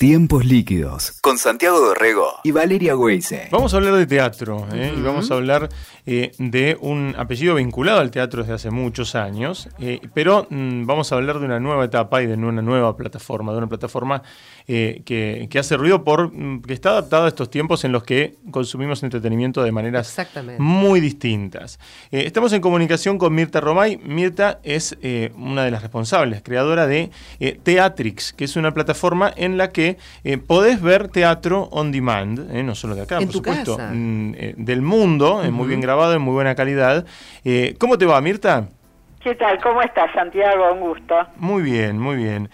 Tiempos líquidos con Santiago Dorrego y Valeria Weise. Vamos a hablar de teatro ¿eh? y vamos a hablar eh, de un apellido vinculado al teatro desde hace muchos años, eh, pero mm, vamos a hablar de una nueva etapa y de una nueva plataforma, de una plataforma que, hace ruido por mm, que está adaptada a estos tiempos en los que consumimos entretenimiento de maneras muy distintas. estamos en comunicación con Mirta Romay. Mirta es una de las responsables, creadora de Teatrix, que es una plataforma en la que eh, podés ver teatro on demand, eh, no solo de acá, por supuesto, mm, eh, del mundo, muy bien grabado, en muy buena calidad. ¿Cómo te va, Mirta? ¿Qué tal? ¿Cómo estás, Santiago? Un gusto. Muy bien, muy bien.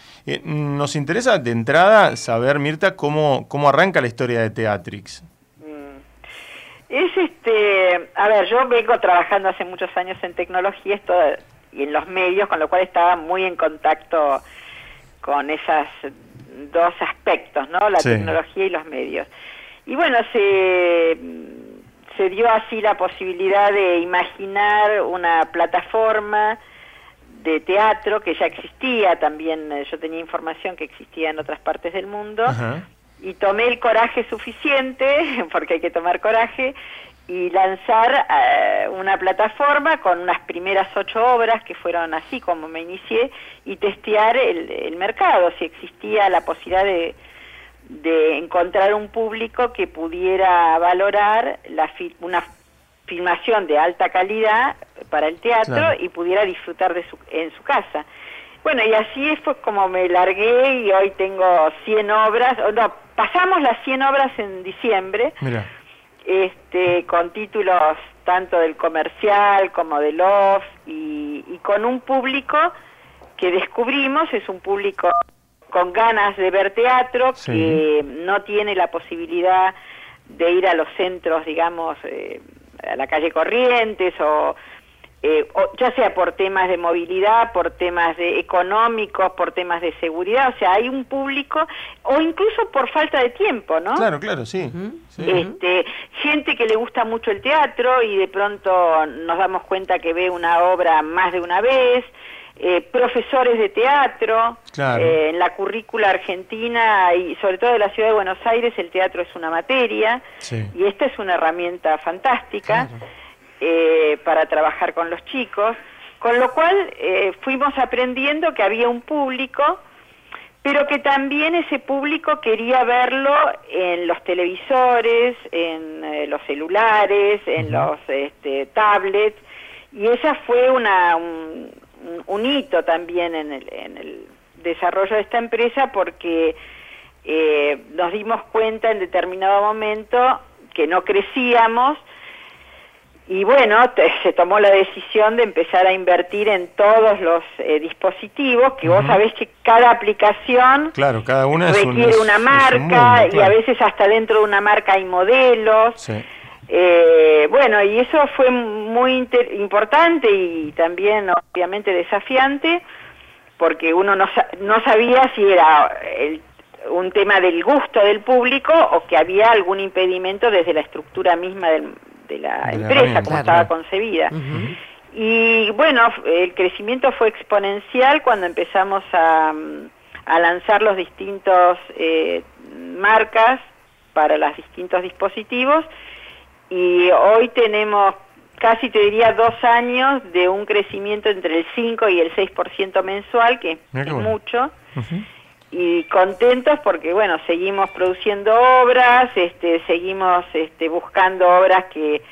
nos interesa de entrada saber, Mirta, cómo, cómo arranca la historia de Teatrix. Mm. Es este, a ver, yo vengo trabajando hace muchos años en tecnología esto, y en los medios, con lo cual estaba muy en contacto con esas dos aspectos, ¿no? La tecnología y los medios. Y bueno, se, se dio así la posibilidad de imaginar una plataforma de teatro que ya existía, también eh, yo tenía información que existía en otras partes del mundo, y tomé el coraje suficiente, porque hay que tomar coraje, y lanzar eh, una plataforma con unas primeras ocho obras que fueron así como me inicié y testear el, mercado, si existía la posibilidad de, de, encontrar un público que pudiera valorar la una filmación de alta calidad para el teatro y pudiera disfrutar de su, en su casa. Bueno, y así fue como me largué y hoy tengo 100 obras, no, pasamos las 100 obras en diciembre este, con títulos tanto del comercial como del off y, con un público que descubrimos es un público con ganas de ver teatro que no tiene la posibilidad de ir a los centros digamos eh, a la calle Corrientes o eh, ya sea por temas de movilidad, por temas de económicos, por temas de seguridad, o sea, hay un público, o incluso por falta de tiempo, ¿no? Claro, claro, sí. Este, gente que le gusta mucho el teatro y de pronto nos damos cuenta que ve una obra más de una vez, eh, profesores de teatro, eh, en la currícula argentina y sobre todo de la ciudad de Buenos Aires el teatro es una materia y esta es una herramienta fantástica. Eh, para trabajar con los chicos, con lo cual eh, fuimos aprendiendo que había un público, pero que también ese público quería verlo en los televisores, en eh, los celulares, en los este, tablets, y esa fue una, un, hito también en el, en el, desarrollo de esta empresa porque nos dimos cuenta en determinado momento que no crecíamos, y bueno, se tomó la decisión de empezar a invertir en todos los eh, dispositivos, que vos sabés que cada aplicación claro, cada una requiere una marca y a veces hasta dentro de una marca hay modelos. Eh, bueno, y eso fue muy importante y también obviamente desafiante, porque uno no, no sabía si era un tema del gusto del público o que había algún impedimento desde la estructura misma del, de la empresa, como estaba concebida. Y bueno, el crecimiento fue exponencial cuando empezamos a, a lanzar los distintos eh, marcas para los distintos dispositivos. Y hoy tenemos casi te diría dos años de un crecimiento entre el 5 y el 6% mensual, que es mucho y contentos porque bueno seguimos produciendo obras este seguimos este buscando obras que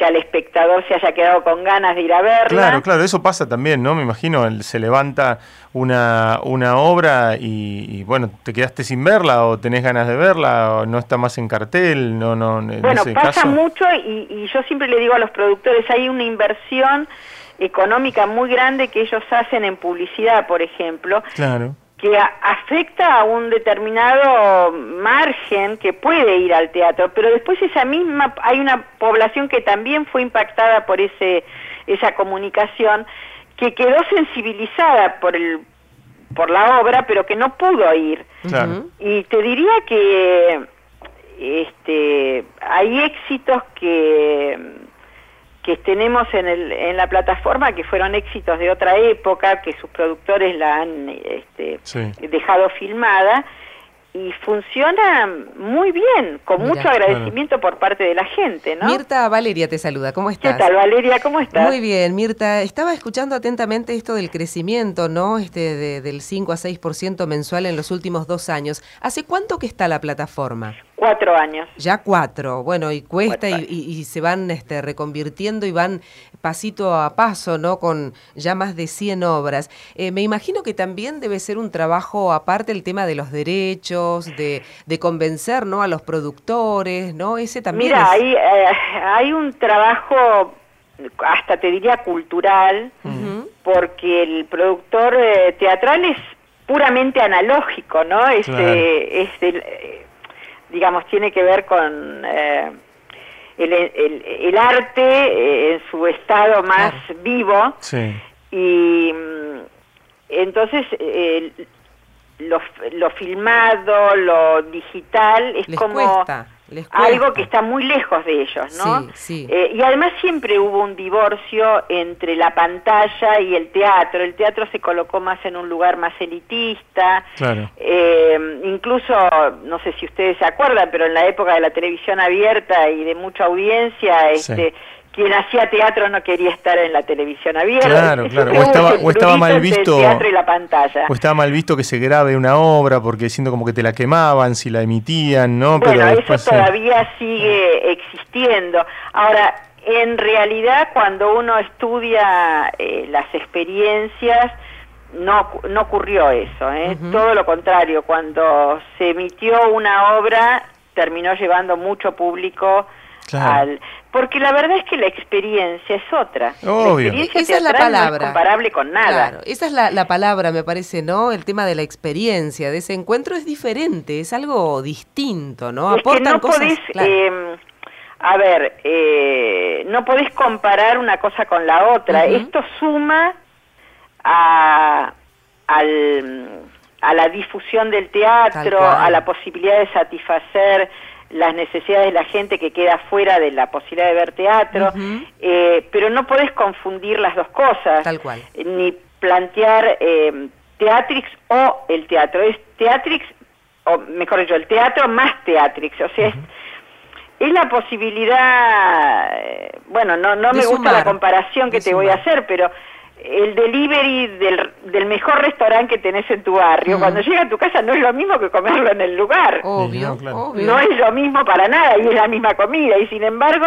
que al espectador se haya quedado con ganas de ir a verla. Claro, claro, eso pasa también, ¿no? Me imagino, se levanta una, una obra y, bueno, te quedaste sin verla o tenés ganas de verla o no está más en cartel, no, no. Bueno, pasa mucho y, y yo siempre le digo a los productores, hay una inversión económica muy grande que ellos hacen en publicidad, por ejemplo. Claro que afecta a un determinado margen que puede ir al teatro, pero después esa misma hay una población que también fue impactada por ese esa comunicación que quedó sensibilizada por el por la obra, pero que no pudo ir. Y te diría que este hay éxitos que que tenemos en, el, en la plataforma que fueron éxitos de otra época, que sus productores la han este, dejado filmada, y funciona muy bien, con mucho agradecimiento por parte de la gente, ¿no? Mirta Valeria te saluda, ¿cómo estás? ¿Qué tal, Valeria? ¿Cómo estás? Muy bien, Mirta. Estaba escuchando atentamente esto del crecimiento, ¿no? Este del 5 a 6% mensual en los últimos dos años. ¿Hace cuánto que está la plataforma? Cuatro años. Ya cuatro, bueno, y cuesta y, se van este, reconvirtiendo y van pasito a paso, ¿no? Con ya más de 100 obras. Eh, me imagino que también debe ser un trabajo aparte el tema de los derechos, de, de convencer, ¿no? A los productores, ¿no? Ese también Mira, hay, eh, hay un trabajo hasta te diría cultural, porque el productor eh, teatral es puramente analógico, ¿no? Este, este, digamos, tiene que ver con eh, el, el, arte eh, en su estado más vivo. Y mm, entonces lo, lo, filmado, lo digital, es como algo que está muy lejos de ellos, ¿no? Eh, y además siempre hubo un divorcio entre la pantalla y el teatro. El teatro se colocó más en un lugar más elitista. Eh, incluso, no sé si ustedes se acuerdan, pero en la época de la televisión abierta y de mucha audiencia, este quien hacía teatro no quería estar en la televisión abierta. Claro, claro. O estaba, o estaba mal visto. Teatro y la pantalla. O estaba mal visto que se grabe una obra porque siendo como que te la quemaban si la emitían, ¿no? Bueno, eso todavía sigue existiendo. Ahora, en realidad, cuando uno estudia eh, las experiencias, no, no ocurrió eso, ¿eh? todo lo contrario, cuando se emitió una obra, terminó llevando mucho público al porque la verdad es que la experiencia es otra. Obvio. La experiencia Esa es la palabra. No es comparable con nada. Claro, esa es la, palabra, me parece, ¿no? El tema de la experiencia, de ese encuentro es diferente, es algo distinto, ¿no? Es que no podés, em, a ver, eh, no podés comparar una cosa con la otra. Esto suma a, al, a la difusión del teatro, a la posibilidad de satisfacer las necesidades de la gente que queda fuera de la posibilidad de ver teatro, eh, pero no podés confundir las dos cosas, Tal cual. ni plantear eh, Teatrix o el teatro, es Teatrix, o mejor dicho, el teatro más Teatrix, o sea, es, la posibilidad, eh, bueno, no, no me gusta la comparación que te voy a hacer, pero el delivery del, del mejor restaurante que tenés en tu barrio, mm. cuando llega a tu casa no es lo mismo que comerlo en el lugar. Obvio, No es lo mismo para nada y es la misma comida. Y sin embargo,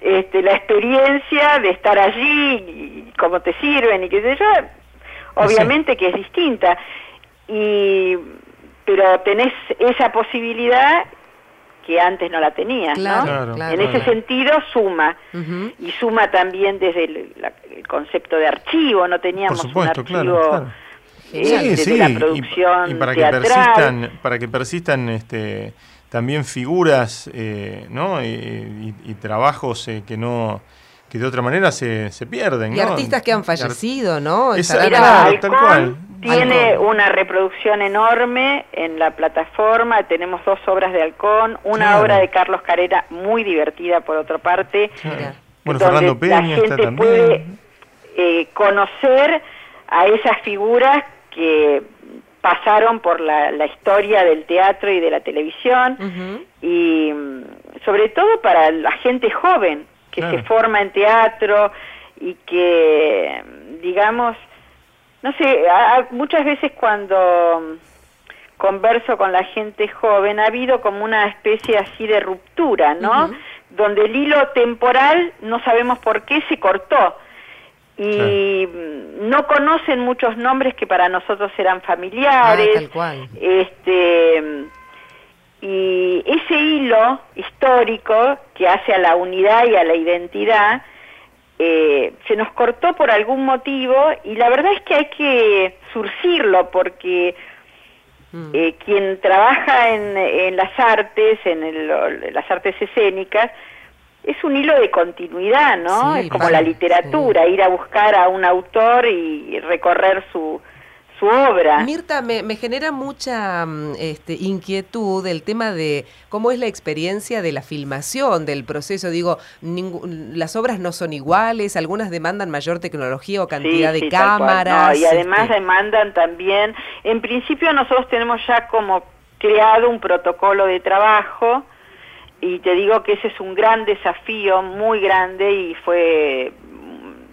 este, la experiencia de estar allí, y cómo te sirven y qué sé yo, obviamente que es distinta. Y, pero tenés esa posibilidad que antes no la tenías, ¿no? en ese sentido suma. Y suma también desde el, concepto de archivo, no teníamos un archivo eh, sí, la producción y, para que persistan, para que persistan este también figuras, eh, ¿no? Y, trabajos eh, que no que de otra manera se, se pierden. Y artistas que han fallecido, ¿no? tal cual. Tiene una reproducción enorme en la plataforma, tenemos dos obras de Halcón, una obra de Carlos Carrera muy divertida por otra parte, bueno, Fernando Peña la gente puede eh, conocer a esas figuras que pasaron por la, historia del teatro y de la televisión y mm, sobre todo para la gente joven que se forma en teatro y que, digamos, no sé, muchas veces cuando converso con la gente joven ha habido como una especie así de ruptura, ¿no? Donde el hilo temporal no sabemos por qué se cortó y no conocen muchos nombres que para nosotros eran familiares. Ah, este y ese hilo histórico que hace a la unidad y a la identidad eh, se nos cortó por algún motivo y la verdad es que hay que surcirlo porque mm. eh, quien trabaja en, en, las artes, en las artes escénicas, es un hilo de continuidad, ¿no? es como la literatura, ir a buscar a un autor y recorrer su, su obra. Mirta, me, me genera mucha mm, este, inquietud el tema de cómo es la experiencia de la filmación, del proceso. Digo, las obras no son iguales, algunas demandan mayor tecnología o cantidad de cámaras. y además este demandan también, en principio nosotros tenemos ya como creado un protocolo de trabajo y te digo que ese es un gran desafío, muy grande y fue,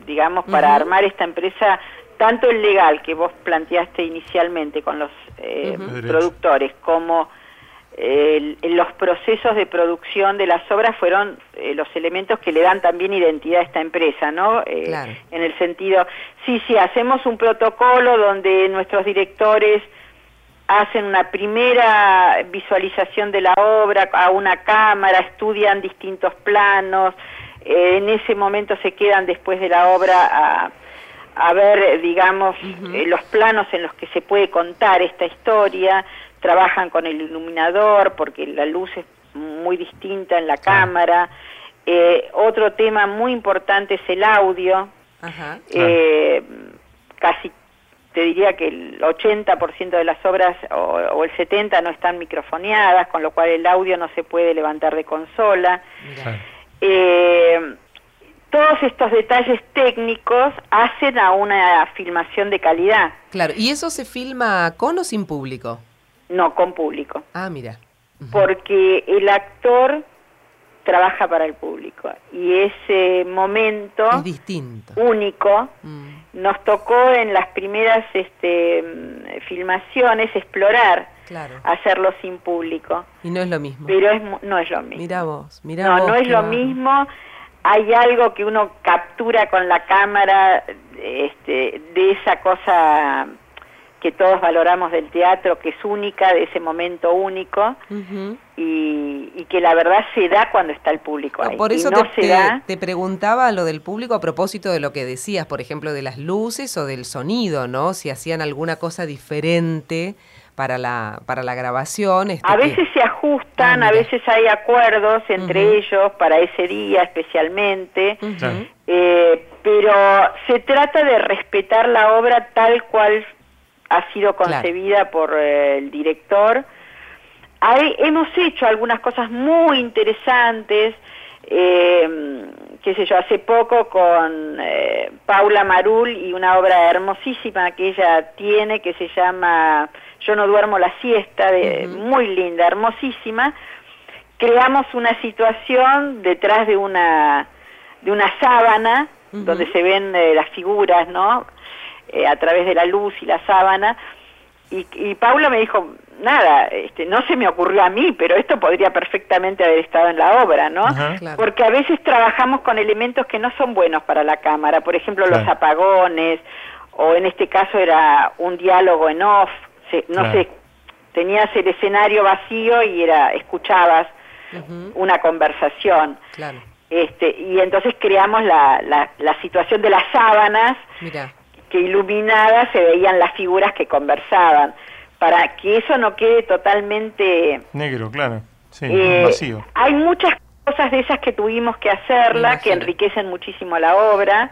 digamos, para armar esta empresa, tanto el legal que vos planteaste inicialmente con los eh, productores como los procesos de producción de las obras fueron eh, los elementos que le dan también identidad a esta empresa, ¿no? Eh, en el sentido, sí, sí, hacemos un protocolo donde nuestros directores hacen una primera visualización de la obra a una cámara, estudian distintos planos, eh, en ese momento se quedan después de la obra a, a ver, digamos, los planos en los que se puede contar esta historia, trabajan con el iluminador porque la luz es muy distinta en la cámara. Eh, otro tema muy importante es el audio. Eh, casi te diría que el 80% de las obras o, el 70% no están microfoneadas, con lo cual el audio no se puede levantar de consola. Eh, todos estos detalles técnicos hacen a una filmación de calidad. Claro, ¿y eso se filma con o sin público? No, con público. Ah, mira. Porque el actor trabaja para el público y ese momento es distinto. único mm. nos tocó en las primeras este, filmaciones explorar hacerlo sin público y no es lo mismo pero es, no es lo mismo mira vos mira no no es lo mismo hay algo que uno captura con la cámara este, de esa cosa que todos valoramos del teatro, que es única, de ese momento único, y, que la verdad se da cuando está el público ahí. Por eso te, te, preguntaba lo del público a propósito de lo que decías, por ejemplo, de las luces o del sonido, ¿no? Si hacían alguna cosa diferente para la, para la grabación. Este, a veces se ajustan, ah, a veces hay acuerdos entre ellos para ese día especialmente, eh, pero se trata de respetar la obra tal cual ha sido concebida por eh, el director. Hay, hemos hecho algunas cosas muy interesantes, eh, qué sé yo, hace poco con eh, Paula Marul y una obra hermosísima que ella tiene que se llama Yo no duermo la siesta, de, muy linda, hermosísima. Creamos una situación detrás de una, de una sábana donde se ven las figuras, ¿no? Eh, a través de la luz y la sábana. Y, y Paula me dijo, nada, este, no se me ocurrió a mí, pero esto podría perfectamente haber estado en la obra, ¿no? Porque a veces trabajamos con elementos que no son buenos para la cámara, por ejemplo, los apagones, o en este caso era un diálogo en off, no sé, tenías el escenario vacío y era escuchabas una conversación. Este, y entonces creamos la, la, la situación de las sábanas, que iluminadas se veían las figuras que conversaban, para que eso no quede totalmente... Negro, claro, sí, eh, vacío. Hay muchas cosas de esas que tuvimos que hacerla, que enriquecen muchísimo la obra,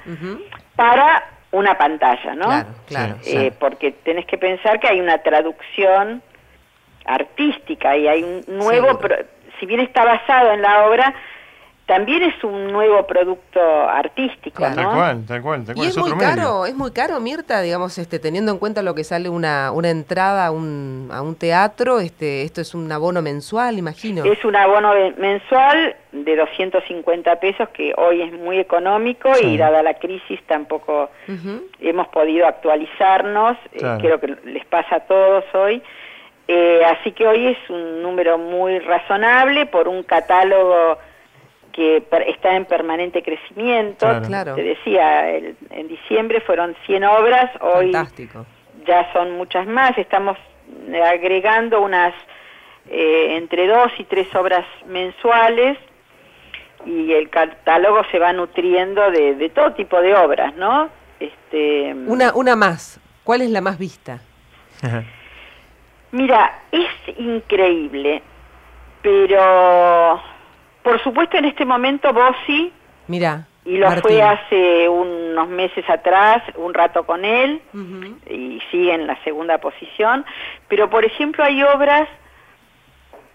para una pantalla, ¿no? Claro, claro. Eh, porque tenés que pensar que hay una traducción artística y hay un nuevo, si bien está basado en la obra, también es un nuevo producto artístico, ¿no? Tal cual, tal cual, tal cual. Y es, muy caro, es muy caro, Mirta, digamos, este, teniendo en cuenta lo que sale una, una entrada a un, a un teatro, este, esto es un abono mensual, imagino. Es un abono mensual de 250 pesos, que hoy es muy económico y dada la crisis tampoco hemos podido actualizarnos, eh, creo que les pasa a todos hoy. Eh, así que hoy es un número muy razonable por un catálogo que está en permanente crecimiento. Claro. Te decía, en diciembre fueron 100 obras, hoy ya son muchas más, estamos agregando unas eh, entre dos y tres obras mensuales y el catálogo se va nutriendo de, todo tipo de obras, ¿no? Este, una, una más, ¿cuál es la más vista? Mira, es increíble, pero por supuesto, en este momento Bossi. Mira. Y lo fue hace unos meses atrás, un rato con él, y sigue en la segunda posición. Pero, por ejemplo, hay obras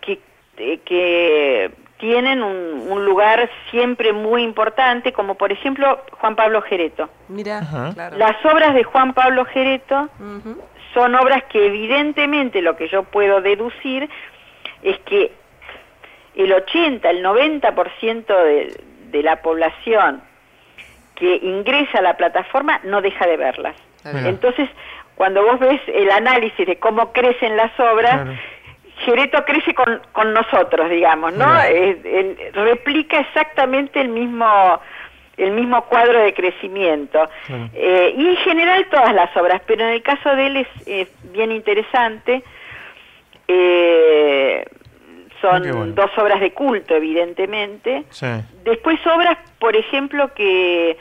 que, eh, que, tienen un, lugar siempre muy importante, como por ejemplo Juan Pablo Gereto. Mira, Las obras de Juan Pablo Gereto son obras que evidentemente lo que yo puedo deducir es que el 80, el 90% de, de la población que ingresa a la plataforma no deja de verlas. Entonces, cuando vos ves el análisis de cómo crecen las obras, Gereto crece con, con nosotros, digamos, ¿no? replica exactamente el mismo el mismo cuadro de crecimiento. Eh, y en general todas las obras, pero en el caso de él es bien interesante. Eh, son dos obras de culto, evidentemente. Después obras, por ejemplo, que,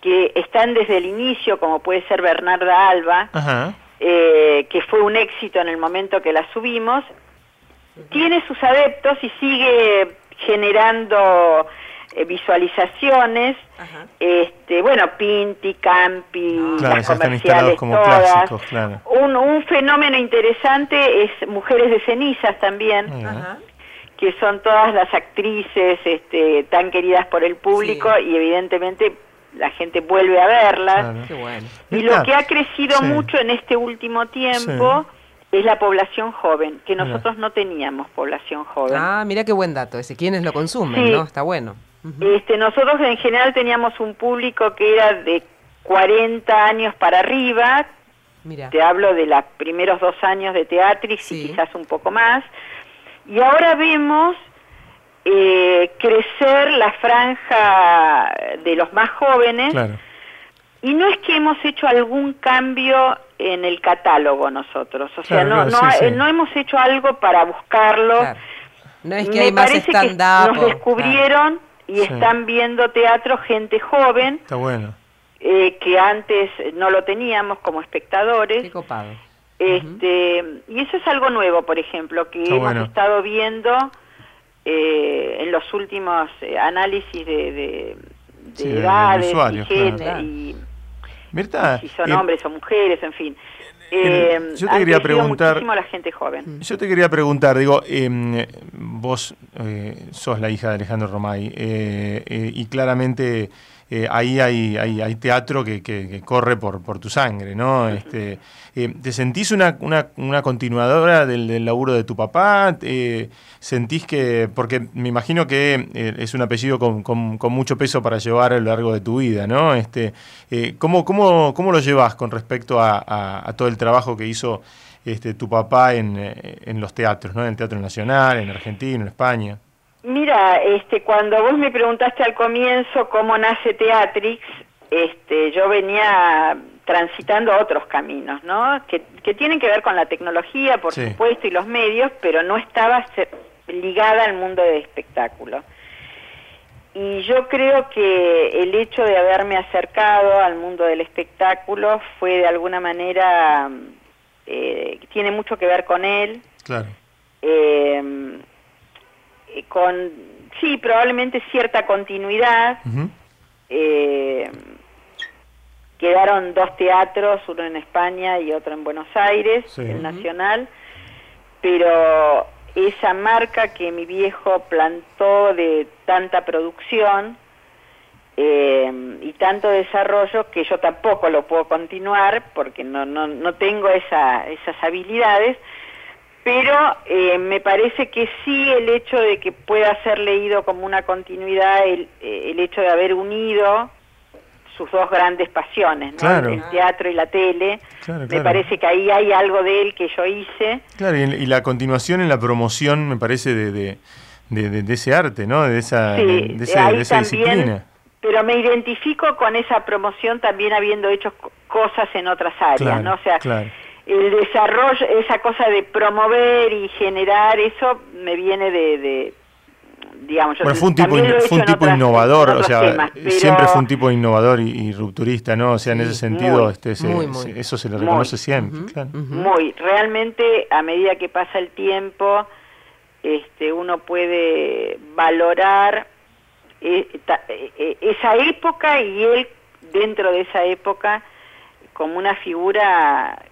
que están desde el inicio, como puede ser Bernarda Alba, eh, que fue un éxito en el momento que la subimos, tiene sus adeptos y sigue generando eh, visualizaciones, este, bueno, Pinti, Campi, las comerciales todas. un, un, fenómeno interesante es Mujeres de Cenizas también, que son todas las actrices este, tan queridas por el público y evidentemente la gente vuelve a verlas. Y lo que ha crecido mucho en este último tiempo es la población joven, que nosotros no teníamos población joven. Ah, mira qué buen dato ese. ¿Quiénes lo consumen? ¿no? Está bueno. Este, nosotros en general teníamos un público que era de 40 años para arriba. Mira. Te hablo de los primeros dos años de Teatrix y quizás un poco más. Y ahora vemos eh, crecer la franja de los más jóvenes. Y no es que hemos hecho algún cambio en el catálogo nosotros, o sea, no, no, no, hemos hecho algo para buscarlo. No es que hay más parece que nos descubrieron y están viendo teatro gente joven. Está bueno. Eh, que antes no lo teníamos como espectadores. Este, Y eso es algo nuevo, por ejemplo, que hemos estado viendo eh, en los últimos eh, análisis de, edades y, si son eh, hombres o mujeres, en fin. Yo te quería preguntar. la gente joven. Yo te quería preguntar, digo, em, vos sos la hija de Alejandro Romay y claramente eh, ahí hay, hay, hay, teatro que, que, corre por, por tu sangre, ¿no? Este, eh, ¿Te sentís una, una, una continuadora del, del, laburo de tu papá? Eh, ¿Sentís que, porque me imagino que es un apellido con, con, mucho peso para llevar a lo largo de tu vida, ¿no? Este, ¿cómo, cómo, ¿Cómo lo llevas con respecto a, a, todo el trabajo que hizo este, tu papá en, en los teatros, ¿no? En el Teatro Nacional, en Argentina, en España. Mira, este, cuando vos me preguntaste al comienzo cómo nace Teatrix, este, yo venía transitando otros caminos, ¿no? Que, tienen que ver con la tecnología, por supuesto, y los medios, pero no estaba ligada al mundo del espectáculo. Y yo creo que el hecho de haberme acercado al mundo del espectáculo fue de alguna manera, eh, tiene mucho que ver con él. Claro. Eh, eh, con, sí, probablemente cierta continuidad. Eh, quedaron dos teatros, uno en España y otro en Buenos Aires, el Nacional, pero esa marca que mi viejo plantó de tanta producción eh, y tanto desarrollo que yo tampoco lo puedo continuar porque no, no, no tengo esa, esas habilidades, pero eh, me parece que sí el hecho de que pueda ser leído como una continuidad, el, eh, el hecho de haber unido sus dos grandes pasiones, ¿no? el teatro y la tele. me parece que ahí hay algo de él que yo hice. Claro, y, la continuación en la promoción, me parece, de, de, de, ese arte, ¿no? De esa, de, esa disciplina. Pero me identifico con esa promoción también habiendo hecho cosas en otras áreas, ¿no? O sea, el desarrollo, esa cosa de promover y generar, eso me viene de, digamos, bueno, fue un tipo, fue un tipo innovador, o sea, siempre fue un tipo innovador y, rupturista, ¿no? O sea, en ese sentido, este, eso se le reconoce siempre. Muy, realmente a medida que pasa el tiempo, este, uno puede valorar eh, eh, esa época y él dentro de esa época como una figura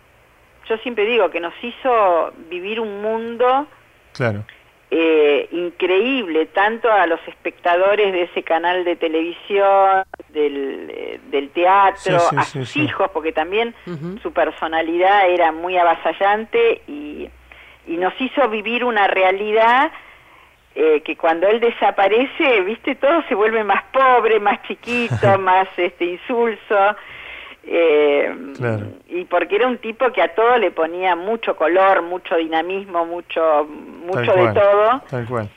yo siempre digo que nos hizo vivir un mundo claro. eh, increíble, tanto a los espectadores de ese canal de televisión, del, eh, del teatro, a sus hijos, porque también su personalidad era muy avasallante y, y nos hizo vivir una realidad eh, que cuando él desaparece, viste, todo se vuelve más pobre, más chiquito, más este insulso. Eh, y porque era un tipo que a todo le ponía mucho color, mucho dinamismo, mucho, mucho de todo. Tal cual.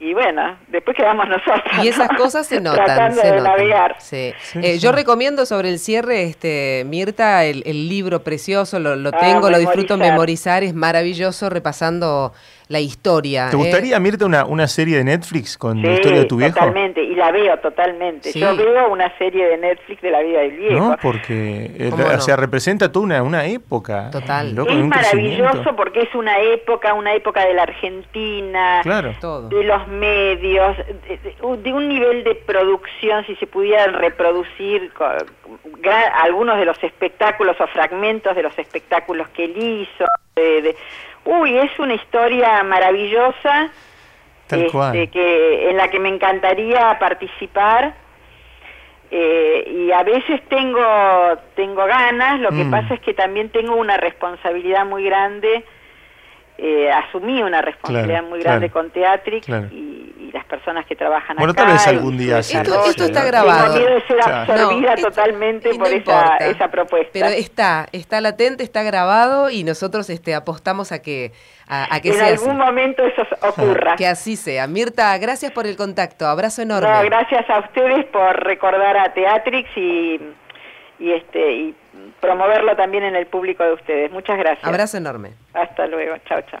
Y bueno, después quedamos nosotros. Y esas cosas se notan. se notan. Eh, yo recomiendo sobre el cierre, este Mirta, el, libro precioso, lo, lo ah, tengo, lo disfruto memorizar, es maravilloso repasando la historia. ¿Te gustaría, ¿eh? Mirta, una, una serie de Netflix con la historia de tu viejo? totalmente, y la veo totalmente. Yo veo una serie de Netflix de la vida del viejo. No, porque eh, representa toda una, una época. Total. es maravilloso porque es una época, una época de la Argentina, claro. de los medios, de, un nivel de producción, si se pudieran reproducir algunos de los espectáculos o fragmentos de los espectáculos que él hizo, de Uy, es una historia maravillosa este, que en la que me encantaría participar eh, y a veces tengo tengo ganas. Lo que mm. pasa es que también tengo una responsabilidad muy grande. Eh, asumí una responsabilidad muy grande con Teatrix y personas que trabajan bueno, acá. Bueno, tal vez algún día Esto, esto está grabado. Tengo miedo de ser absorbida totalmente por esa, esa, propuesta. Pero está, está latente, está grabado y nosotros este, apostamos a que, a, que en algún momento eso ocurra. Que así sea. Mirta, gracias por el contacto. Abrazo enorme. No, gracias a ustedes por recordar a Teatrix y, y, este, y promoverlo también en el público de ustedes. Muchas gracias. Abrazo enorme. Hasta luego. Chao, chao.